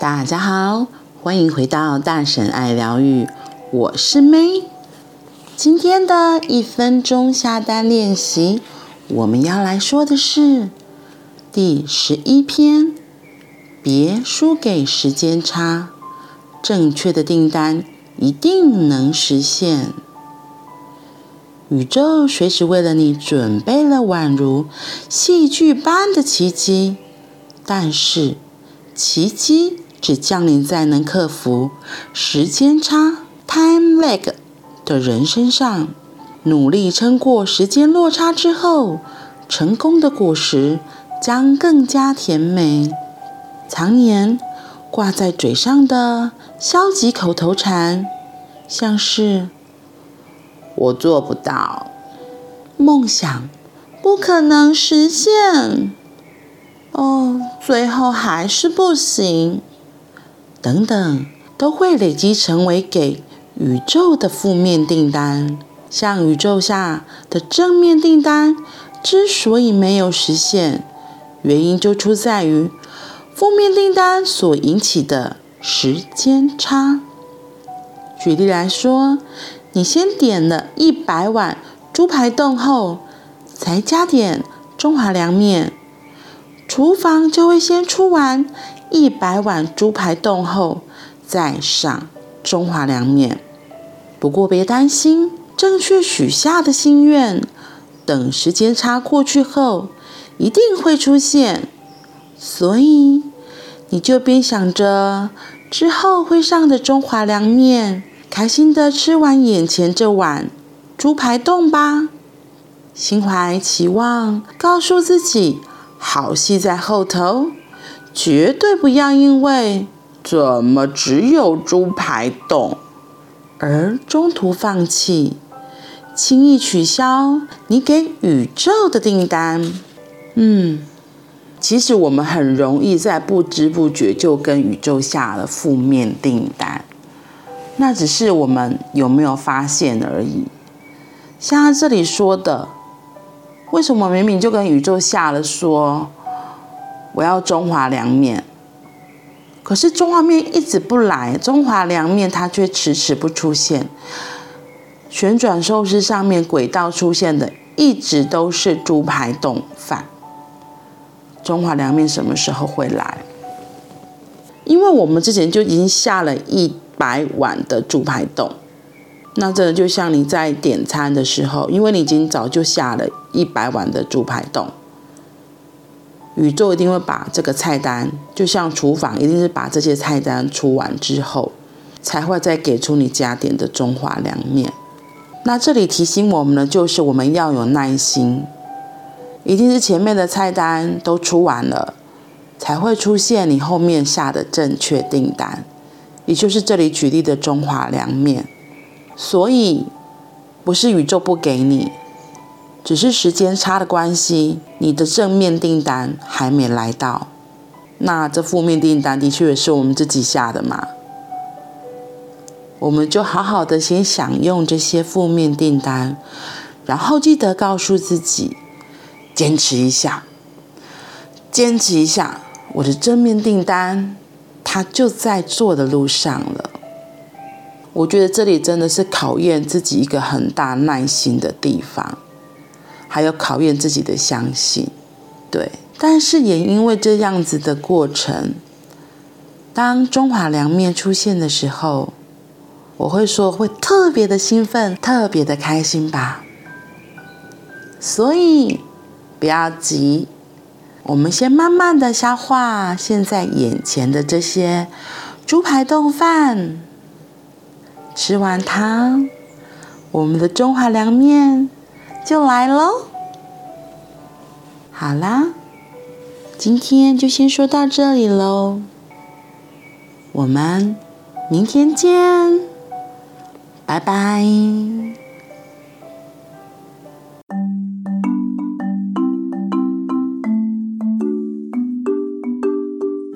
大家好，欢迎回到大婶爱疗愈，我是 May。今天的一分钟下单练习，我们要来说的是第十一篇：别输给时间差，正确的订单一定能实现。宇宙随时为了你准备了宛如戏剧般的奇迹，但是奇迹只降临在能克服时间差 （time lag） 的人身上。努力撑过时间落差之后，成功的果实将更加甜美。常年挂在嘴上的消极口头禅，像是。我做不到，梦想不可能实现，哦，最后还是不行，等等，都会累积成为给宇宙的负面订单。像宇宙下的正面订单之所以没有实现，原因就出在于负面订单所引起的时间差。举例来说。你先点了一百碗猪排冻后，才加点中华凉面，厨房就会先出完一百碗猪排冻后，再上中华凉面。不过别担心，正确许下的心愿，等时间差过去后，一定会出现。所以你就边想着之后会上的中华凉面。开心的吃完眼前这碗猪排冻吧，心怀期望，告诉自己好戏在后头，绝对不要因为怎么只有猪排冻而中途放弃，轻易取消你给宇宙的订单。嗯，其实我们很容易在不知不觉就跟宇宙下了负面订单。那只是我们有没有发现而已。像他这里说的，为什么明明就跟宇宙下了说我要中华凉面，可是中华面一直不来，中华凉面它却迟迟不出现。旋转寿司上面轨道出现的一直都是猪排冻饭，中华凉面什么时候会来？因为我们之前就已经下了一。百碗的猪排冻，那真的就像你在点餐的时候，因为你已经早就下了一百碗的猪排冻，宇宙一定会把这个菜单，就像厨房一定是把这些菜单出完之后，才会再给出你加点的中华凉面。那这里提醒我们的就是我们要有耐心，一定是前面的菜单都出完了，才会出现你后面下的正确订单。也就是这里举例的中华凉面，所以不是宇宙不给你，只是时间差的关系，你的正面订单还没来到。那这负面订单的确也是我们自己下的嘛，我们就好好的先享用这些负面订单，然后记得告诉自己，坚持一下，坚持一下，我的正面订单。它就在做的路上了。我觉得这里真的是考验自己一个很大耐心的地方，还有考验自己的相信。对，但是也因为这样子的过程，当中华凉面出现的时候，我会说会特别的兴奋，特别的开心吧。所以不要急。我们先慢慢的消化现在眼前的这些猪排冻饭，吃完它，我们的中华凉面就来喽。好啦，今天就先说到这里喽，我们明天见，拜拜。